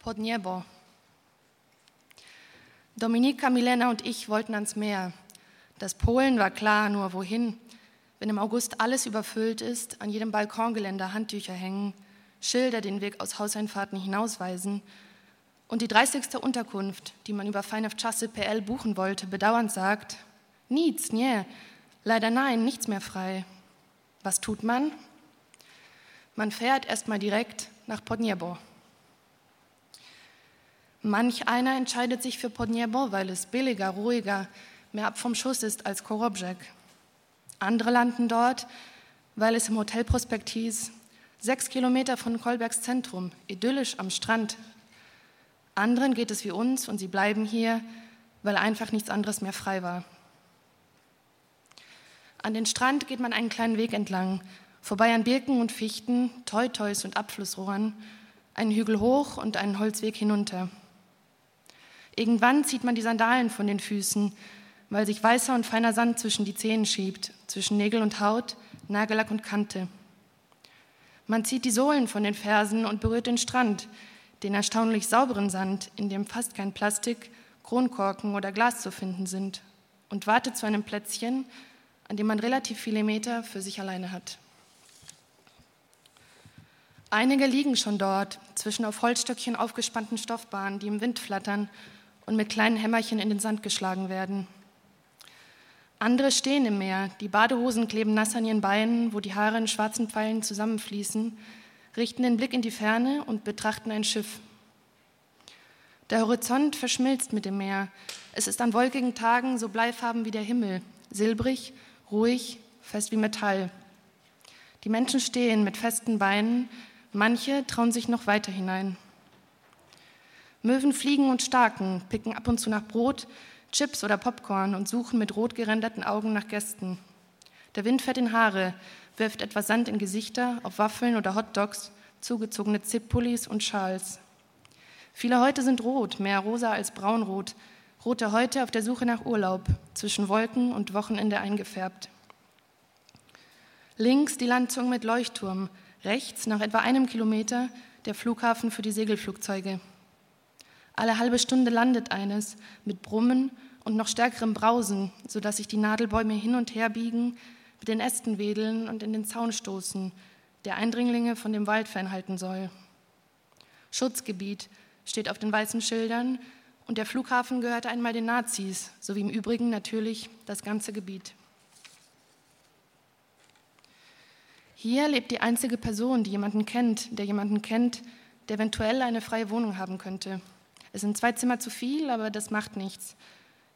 Podniebo. Dominika, Milena und ich wollten ans Meer. Das Polen war klar, nur wohin? Wenn im August alles überfüllt ist, an jedem Balkongeländer Handtücher hängen, Schilder den Weg aus Hauseinfahrten hinausweisen und die 30. Unterkunft, die man über Fein Chasse PL buchen wollte, bedauernd sagt, nichts, nie, leider nein, nichts mehr frei. Was tut man? Man fährt erstmal direkt nach Podniebo. Manch einer entscheidet sich für Podniebo, weil es billiger, ruhiger, mehr ab vom Schuss ist als Korobjek. Andere landen dort, weil es im Hotel Prospektis sechs Kilometer von Kolbergs Zentrum, idyllisch am Strand. Anderen geht es wie uns und sie bleiben hier, weil einfach nichts anderes mehr frei war. An den Strand geht man einen kleinen Weg entlang, vorbei an Birken und Fichten, Teuteus und Abflussrohren, einen Hügel hoch und einen Holzweg hinunter. Irgendwann zieht man die Sandalen von den Füßen, weil sich weißer und feiner Sand zwischen die Zehen schiebt, zwischen Nägel und Haut, Nagellack und Kante. Man zieht die Sohlen von den Fersen und berührt den Strand, den erstaunlich sauberen Sand, in dem fast kein Plastik, Kronkorken oder Glas zu finden sind, und wartet zu einem Plätzchen, an dem man relativ viele Meter für sich alleine hat. Einige liegen schon dort, zwischen auf Holzstöckchen aufgespannten Stoffbahnen, die im Wind flattern und mit kleinen Hämmerchen in den Sand geschlagen werden. Andere stehen im Meer, die Badehosen kleben nass an ihren Beinen, wo die Haare in schwarzen Pfeilen zusammenfließen, richten den Blick in die Ferne und betrachten ein Schiff. Der Horizont verschmilzt mit dem Meer. Es ist an wolkigen Tagen so bleifarben wie der Himmel, silbrig, ruhig, fest wie Metall. Die Menschen stehen mit festen Beinen, manche trauen sich noch weiter hinein. Möwen fliegen und starken, picken ab und zu nach Brot, Chips oder Popcorn und suchen mit rot gerenderten Augen nach Gästen. Der Wind fährt in Haare, wirft etwas Sand in Gesichter, auf Waffeln oder Hotdogs, zugezogene Zip-Pullis und Schals. Viele Häute sind rot, mehr rosa als braunrot. Rote Häute auf der Suche nach Urlaub, zwischen Wolken und Wochenende eingefärbt. Links die Landzunge mit Leuchtturm, rechts, nach etwa einem Kilometer, der Flughafen für die Segelflugzeuge. Alle halbe Stunde landet eines mit Brummen und noch stärkerem Brausen, sodass sich die Nadelbäume hin und her biegen, mit den Ästen wedeln und in den Zaun stoßen, der Eindringlinge von dem Wald fernhalten soll. Schutzgebiet steht auf den weißen Schildern und der Flughafen gehörte einmal den Nazis, sowie im Übrigen natürlich das ganze Gebiet. Hier lebt die einzige Person, die jemanden kennt, der jemanden kennt, der eventuell eine freie Wohnung haben könnte. Es sind zwei Zimmer zu viel, aber das macht nichts.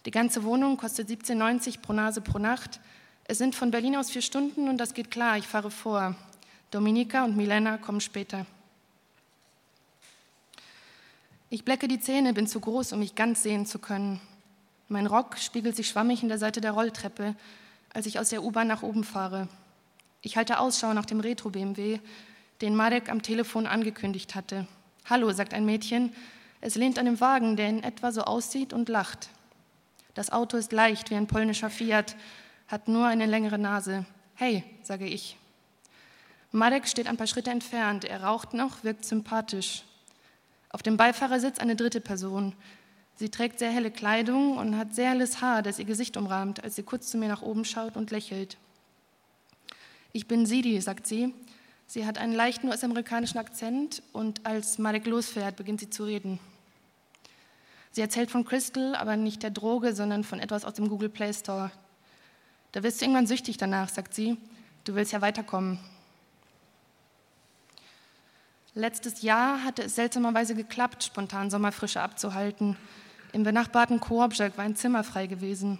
Die ganze Wohnung kostet 17,90 pro Nase pro Nacht. Es sind von Berlin aus vier Stunden und das geht klar, ich fahre vor. Dominika und Milena kommen später. Ich blecke die Zähne, bin zu groß, um mich ganz sehen zu können. Mein Rock spiegelt sich schwammig in der Seite der Rolltreppe, als ich aus der U-Bahn nach oben fahre. Ich halte Ausschau nach dem Retro-BMW, den Marek am Telefon angekündigt hatte. Hallo, sagt ein Mädchen, es lehnt an dem Wagen, der in etwa so aussieht und lacht. Das Auto ist leicht wie ein polnischer Fiat, hat nur eine längere Nase. Hey, sage ich. Marek steht ein paar Schritte entfernt. Er raucht noch, wirkt sympathisch. Auf dem Beifahrersitz eine dritte Person. Sie trägt sehr helle Kleidung und hat sehr helles Haar, das ihr Gesicht umrahmt, als sie kurz zu mir nach oben schaut und lächelt. Ich bin Sidi, sagt sie. Sie hat einen leichten US-amerikanischen Akzent und als Marek losfährt, beginnt sie zu reden. Sie erzählt von Crystal, aber nicht der Droge, sondern von etwas aus dem Google Play Store. Da wirst du irgendwann süchtig danach, sagt sie. Du willst ja weiterkommen. Letztes Jahr hatte es seltsamerweise geklappt, spontan Sommerfrische abzuhalten. Im benachbarten Koopjak war ein Zimmer frei gewesen,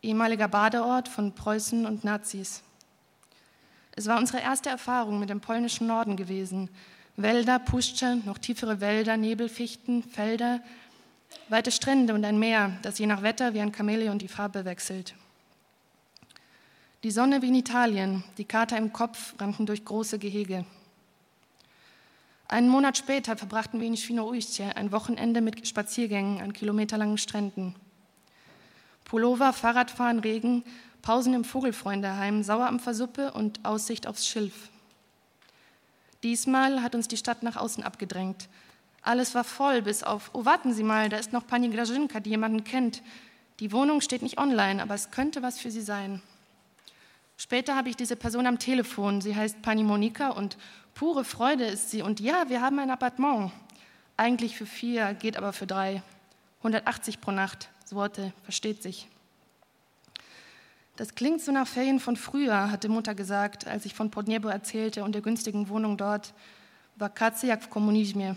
ehemaliger Badeort von Preußen und Nazis. Es war unsere erste Erfahrung mit dem polnischen Norden gewesen. Wälder, Puszcze, noch tiefere Wälder, Nebelfichten, Felder, Weite Strände und ein Meer, das je nach Wetter wie ein Chamäleon die Farbe wechselt. Die Sonne wie in Italien, die Kater im Kopf rannten durch große Gehege. Einen Monat später verbrachten wir in Świnoujście ein Wochenende mit Spaziergängen an kilometerlangen Stränden. Pullover, Fahrradfahren, Regen, Pausen im Vogelfreundeheim, Sauerampfersuppe und Aussicht aufs Schilf. Diesmal hat uns die Stadt nach außen abgedrängt, Alles war voll, bis auf, oh warten Sie mal, da ist noch Pani Grażynka, die jemanden kennt. Die Wohnung steht nicht online, aber es könnte was für Sie sein. Später habe ich diese Person am Telefon. Sie heißt Pani Monika und pure Freude ist sie. Und ja, wir haben ein Appartement. Eigentlich für vier, geht aber für drei. 180 pro Nacht. Worte, versteht sich. Das klingt so nach Ferien von früher, hatte Mutter gesagt, als ich von Podniebo erzählte und der günstigen Wohnung dort. Wakacje jak w komunizmie.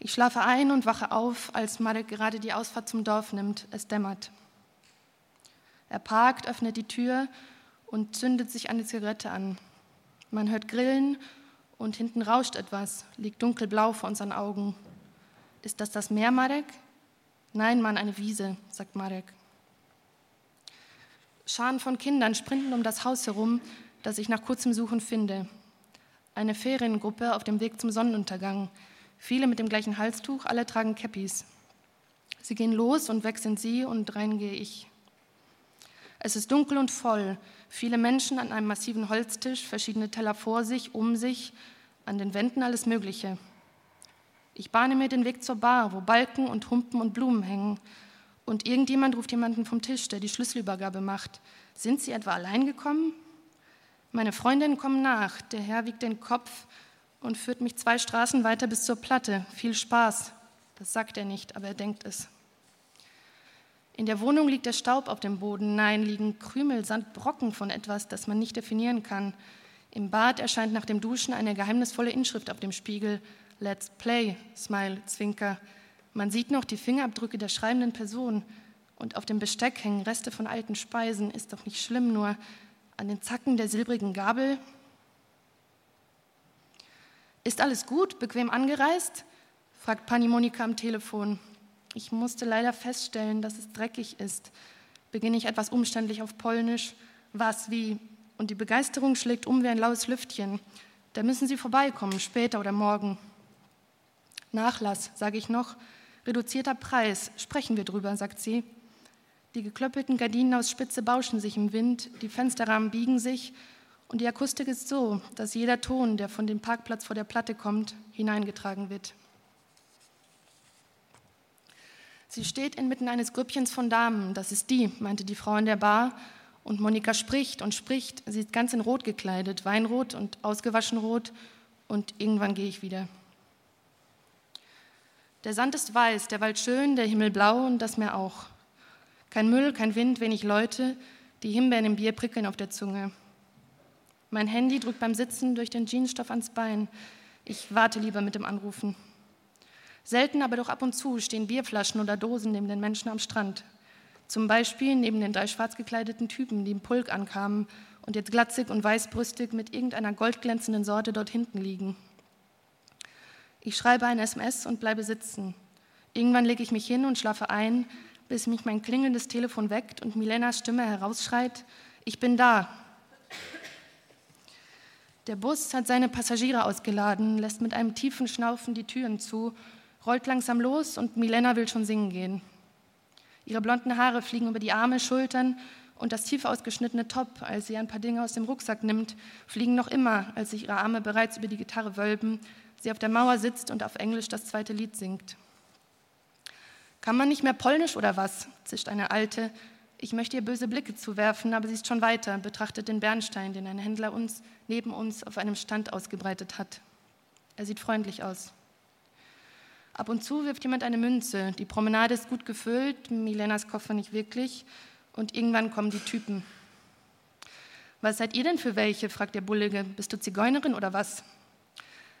Ich schlafe ein und wache auf, als Marek gerade die Ausfahrt zum Dorf nimmt. Es dämmert. Er parkt, öffnet die Tür und zündet sich eine Zigarette an. Man hört Grillen und hinten rauscht etwas, liegt dunkelblau vor unseren Augen. Ist das das Meer, Marek? Nein, Mann, eine Wiese, sagt Marek. Scharen von Kindern sprinten um das Haus herum, das ich nach kurzem Suchen finde. Eine Feriengruppe auf dem Weg zum Sonnenuntergang. Viele mit dem gleichen Halstuch, alle tragen Käppis. Sie gehen los und weg sind sie und rein gehe ich. Es ist dunkel und voll. Viele Menschen an einem massiven Holztisch, verschiedene Teller vor sich, um sich, an den Wänden alles Mögliche. Ich bahne mir den Weg zur Bar, wo Balken und Humpen und Blumen hängen. Und irgendjemand ruft jemanden vom Tisch, der die Schlüsselübergabe macht. Sind Sie etwa allein gekommen? Meine Freundinnen kommen nach. Der Herr wiegt den Kopf und führt mich zwei Straßen weiter bis zur Platte. Viel Spaß. Das sagt er nicht, aber er denkt es. In der Wohnung liegt der Staub auf dem Boden. Nein, liegen Krümel, Sand, Brocken von etwas, das man nicht definieren kann. Im Bad erscheint nach dem Duschen eine geheimnisvolle Inschrift auf dem Spiegel. Let's play, Smile, Zwinker. Man sieht noch die Fingerabdrücke der schreibenden Person. Und auf dem Besteck hängen Reste von alten Speisen. Ist doch nicht schlimm, nur an den Zacken der silbrigen Gabel ist alles gut, bequem angereist? fragt Pani Monika am Telefon. Ich musste leider feststellen, dass es dreckig ist. Beginne ich etwas umständlich auf Polnisch. Was, wie? Und die Begeisterung schlägt um wie ein laues Lüftchen. Da müssen Sie vorbeikommen, später oder morgen. Nachlass, sage ich noch. Reduzierter Preis, sprechen wir drüber, sagt sie. Die geklöppelten Gardinen aus Spitze bauschen sich im Wind, die Fensterrahmen biegen sich und die Akustik ist so, dass jeder Ton, der von dem Parkplatz vor der Platte kommt, hineingetragen wird. Sie steht inmitten eines Grüppchens von Damen. Das ist die, meinte die Frau in der Bar. Und Monika spricht und spricht. Sie ist ganz in Rot gekleidet, Weinrot und ausgewaschen rot. Und irgendwann gehe ich wieder. Der Sand ist weiß, der Wald schön, der Himmel blau und das Meer auch. Kein Müll, kein Wind, wenig Leute. Die Himbeeren im Bier prickeln auf der Zunge. Mein Handy drückt beim Sitzen durch den Jeansstoff ans Bein. Ich warte lieber mit dem Anrufen. Selten, aber doch ab und zu stehen Bierflaschen oder Dosen neben den Menschen am Strand. Zum Beispiel neben den drei schwarz gekleideten Typen, die im Pulk ankamen und jetzt glatzig und weißbrüstig mit irgendeiner goldglänzenden Sorte dort hinten liegen. Ich schreibe ein SMS und bleibe sitzen. Irgendwann lege ich mich hin und schlafe ein, bis mich mein klingelndes Telefon weckt und Milenas Stimme herausschreit: Ich bin da. Der Bus hat seine Passagiere ausgeladen, lässt mit einem tiefen Schnaufen die Türen zu, rollt langsam los und Milena will schon singen gehen. Ihre blonden Haare fliegen über die Arme, Schultern und das tief ausgeschnittene Top, als sie ein paar Dinge aus dem Rucksack nimmt, fliegen noch immer, als sich ihre Arme bereits über die Gitarre wölben, sie auf der Mauer sitzt und auf Englisch das zweite Lied singt. Kann man nicht mehr Polnisch oder was? zischt eine Alte, ich möchte ihr böse Blicke zuwerfen, aber sie ist schon weiter, betrachtet den Bernstein, den ein Händler uns neben uns auf einem Stand ausgebreitet hat. Er sieht freundlich aus. Ab und zu wirft jemand eine Münze. Die Promenade ist gut gefüllt, Milenas Koffer nicht wirklich. Und irgendwann kommen die Typen. Was seid ihr denn für welche? fragt der Bullige. Bist du Zigeunerin oder was?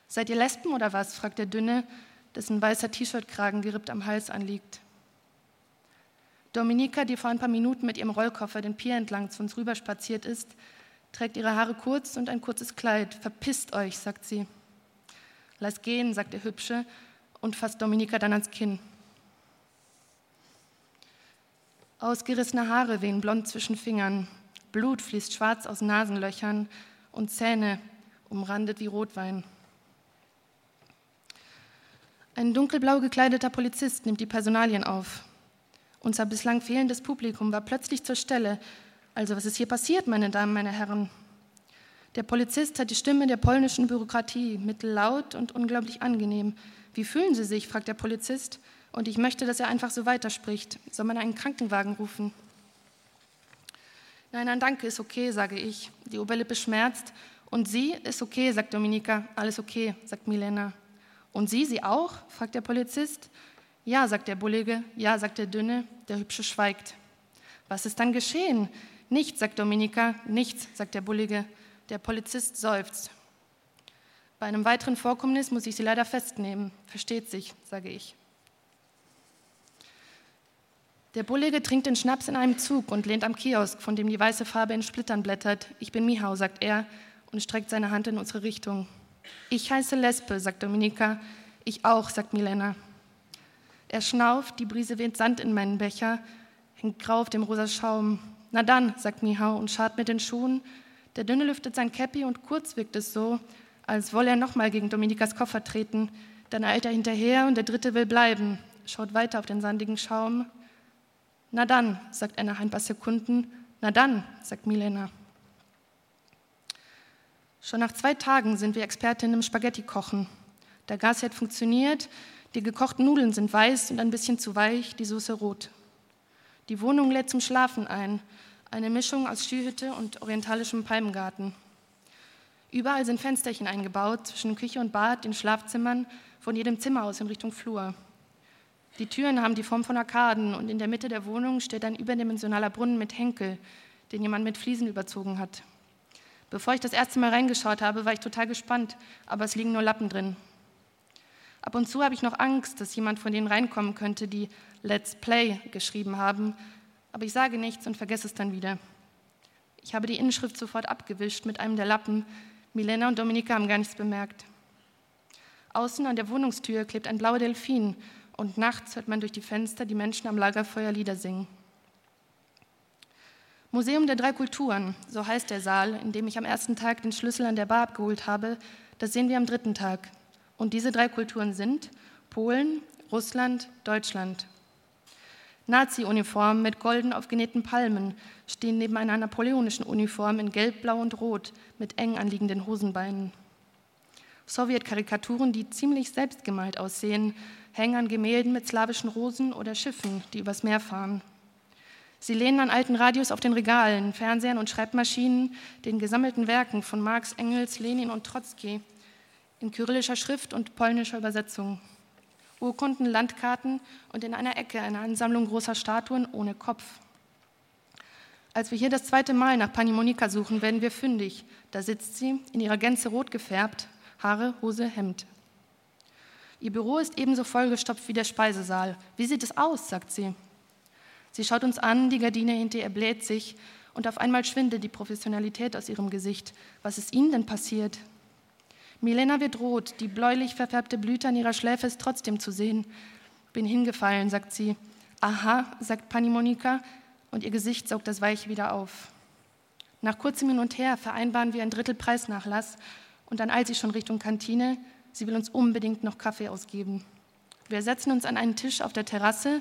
Seid ihr Lesben oder was? fragt der Dünne, dessen weißer T-Shirt-Kragen gerippt am Hals anliegt. Dominika, die vor ein paar Minuten mit ihrem Rollkoffer den Pier entlang zu uns rüber spaziert ist, trägt ihre Haare kurz und ein kurzes Kleid. Verpisst euch, sagt sie. Lass gehen, sagt der Hübsche und fasst Dominika dann ans Kinn. Ausgerissene Haare wehen blond zwischen Fingern. Blut fließt schwarz aus Nasenlöchern und Zähne umrandet wie Rotwein. Ein dunkelblau gekleideter Polizist nimmt die Personalien auf. Unser bislang fehlendes Publikum war plötzlich zur Stelle. Also was ist hier passiert, meine Damen, meine Herren? Der Polizist hat die Stimme der polnischen Bürokratie, mittellaut und unglaublich angenehm. Wie fühlen Sie sich? fragt der Polizist. Und ich möchte, dass er einfach so weiterspricht. Soll man einen Krankenwagen rufen? Nein, nein, danke, ist okay, sage ich. Die Oberlippe schmerzt. Und Sie? Ist okay, sagt Dominika. Alles okay, sagt Milena. Und Sie, Sie auch? fragt der Polizist. Ja, sagt der Bullige. Ja, sagt der Dünne. Der Hübsche schweigt. Was ist dann geschehen? Nichts, sagt Dominika. Nichts, sagt der Bullige. Der Polizist seufzt. Bei einem weiteren Vorkommnis muss ich Sie leider festnehmen. Versteht sich, sage ich. Der Bullige trinkt den Schnaps in einem Zug und lehnt am Kiosk, von dem die weiße Farbe in Splittern blättert. Ich bin Mihau, sagt er und streckt seine Hand in unsere Richtung. Ich heiße Lespe, sagt Dominika. Ich auch, sagt Milena. Er schnauft, die Brise weht Sand in meinen Becher, hängt grau auf dem rosa Schaum. Na dann, sagt Mihau und schart mit den Schuhen. Der Dünne lüftet sein Käppi und kurz wirkt es so, als wolle er nochmal gegen Dominikas Koffer treten. Dann eilt er hinterher und der Dritte will bleiben, schaut weiter auf den sandigen Schaum. Na dann, sagt er nach ein paar Sekunden. Na dann, sagt Milena. Schon nach zwei Tagen sind wir Expertinnen im Spaghetti-Kochen. Der Gasherd funktioniert, die gekochten Nudeln sind weiß und ein bisschen zu weich, die Soße rot. Die Wohnung lädt zum Schlafen ein, eine Mischung aus Skihütte und orientalischem Palmgarten. Überall sind Fensterchen eingebaut, zwischen Küche und Bad, den Schlafzimmern, von jedem Zimmer aus in Richtung Flur. Die Türen haben die Form von Arkaden und in der Mitte der Wohnung steht ein überdimensionaler Brunnen mit Henkel, den jemand mit Fliesen überzogen hat. Bevor ich das erste Mal reingeschaut habe, war ich total gespannt, aber es liegen nur Lappen drin. Ab und zu habe ich noch Angst, dass jemand von denen reinkommen könnte, die Let's Play geschrieben haben, aber ich sage nichts und vergesse es dann wieder. Ich habe die Inschrift sofort abgewischt mit einem der Lappen. Milena und Dominika haben gar nichts bemerkt. Außen an der Wohnungstür klebt ein blauer Delfin und nachts hört man durch die Fenster die Menschen am Lagerfeuer Lieder singen. Museum der drei Kulturen, so heißt der Saal, in dem ich am ersten Tag den Schlüssel an der Bar abgeholt habe, das sehen wir am dritten Tag. Und diese drei Kulturen sind Polen, Russland, Deutschland. Nazi-Uniformen mit golden aufgenähten Palmen stehen neben einer napoleonischen Uniform in Gelb, Blau und Rot mit eng anliegenden Hosenbeinen. Sowjetkarikaturen, die ziemlich selbstgemalt aussehen, hängen an Gemälden mit slawischen Rosen oder Schiffen, die übers Meer fahren. Sie lehnen an alten Radios auf den Regalen, Fernsehern und Schreibmaschinen, den gesammelten Werken von Marx, Engels, Lenin und Trotzki in kyrillischer Schrift und polnischer Übersetzung. Urkunden, Landkarten und in einer Ecke eine Ansammlung großer Statuen ohne Kopf. Als wir hier das zweite Mal nach Pani Monika suchen, werden wir fündig. Da sitzt sie, in ihrer Gänze rot gefärbt, Haare, Hose, Hemd. Ihr Büro ist ebenso vollgestopft wie der Speisesaal. Wie sieht es aus? sagt sie. Sie schaut uns an, die Gardine hinter ihr bläht sich und auf einmal schwindet die Professionalität aus ihrem Gesicht. Was ist Ihnen denn passiert? Milena wird rot, die bläulich verfärbte Blüte an ihrer Schläfe ist trotzdem zu sehen. Bin hingefallen, sagt sie. Aha, sagt Pani Monika, und ihr Gesicht saugt das Weiche wieder auf. Nach kurzem Hin und Her vereinbaren wir ein Drittel Preisnachlass und dann eilt sie schon Richtung Kantine. Sie will uns unbedingt noch Kaffee ausgeben. Wir setzen uns an einen Tisch auf der Terrasse.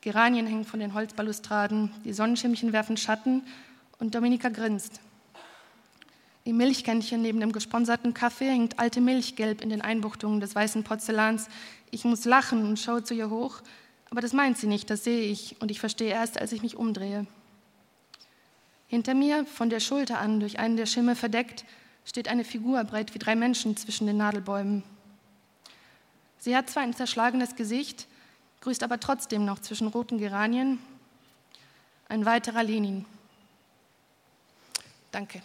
Geranien hängen von den Holzbalustraden, die Sonnenschirmchen werfen Schatten und Dominika grinst. Im Milchkännchen neben dem gesponserten Kaffee hängt alte Milch gelb in den Einbuchtungen des weißen Porzellans. Ich muss lachen und schaue zu ihr hoch, aber das meint sie nicht, das sehe ich und ich verstehe erst, als ich mich umdrehe. Hinter mir, von der Schulter an durch einen der Schirme verdeckt, steht eine Figur breit wie drei Menschen zwischen den Nadelbäumen. Sie hat zwar ein zerschlagenes Gesicht, grüßt aber trotzdem noch zwischen roten Geranien. Ein weiterer Lenin. Danke.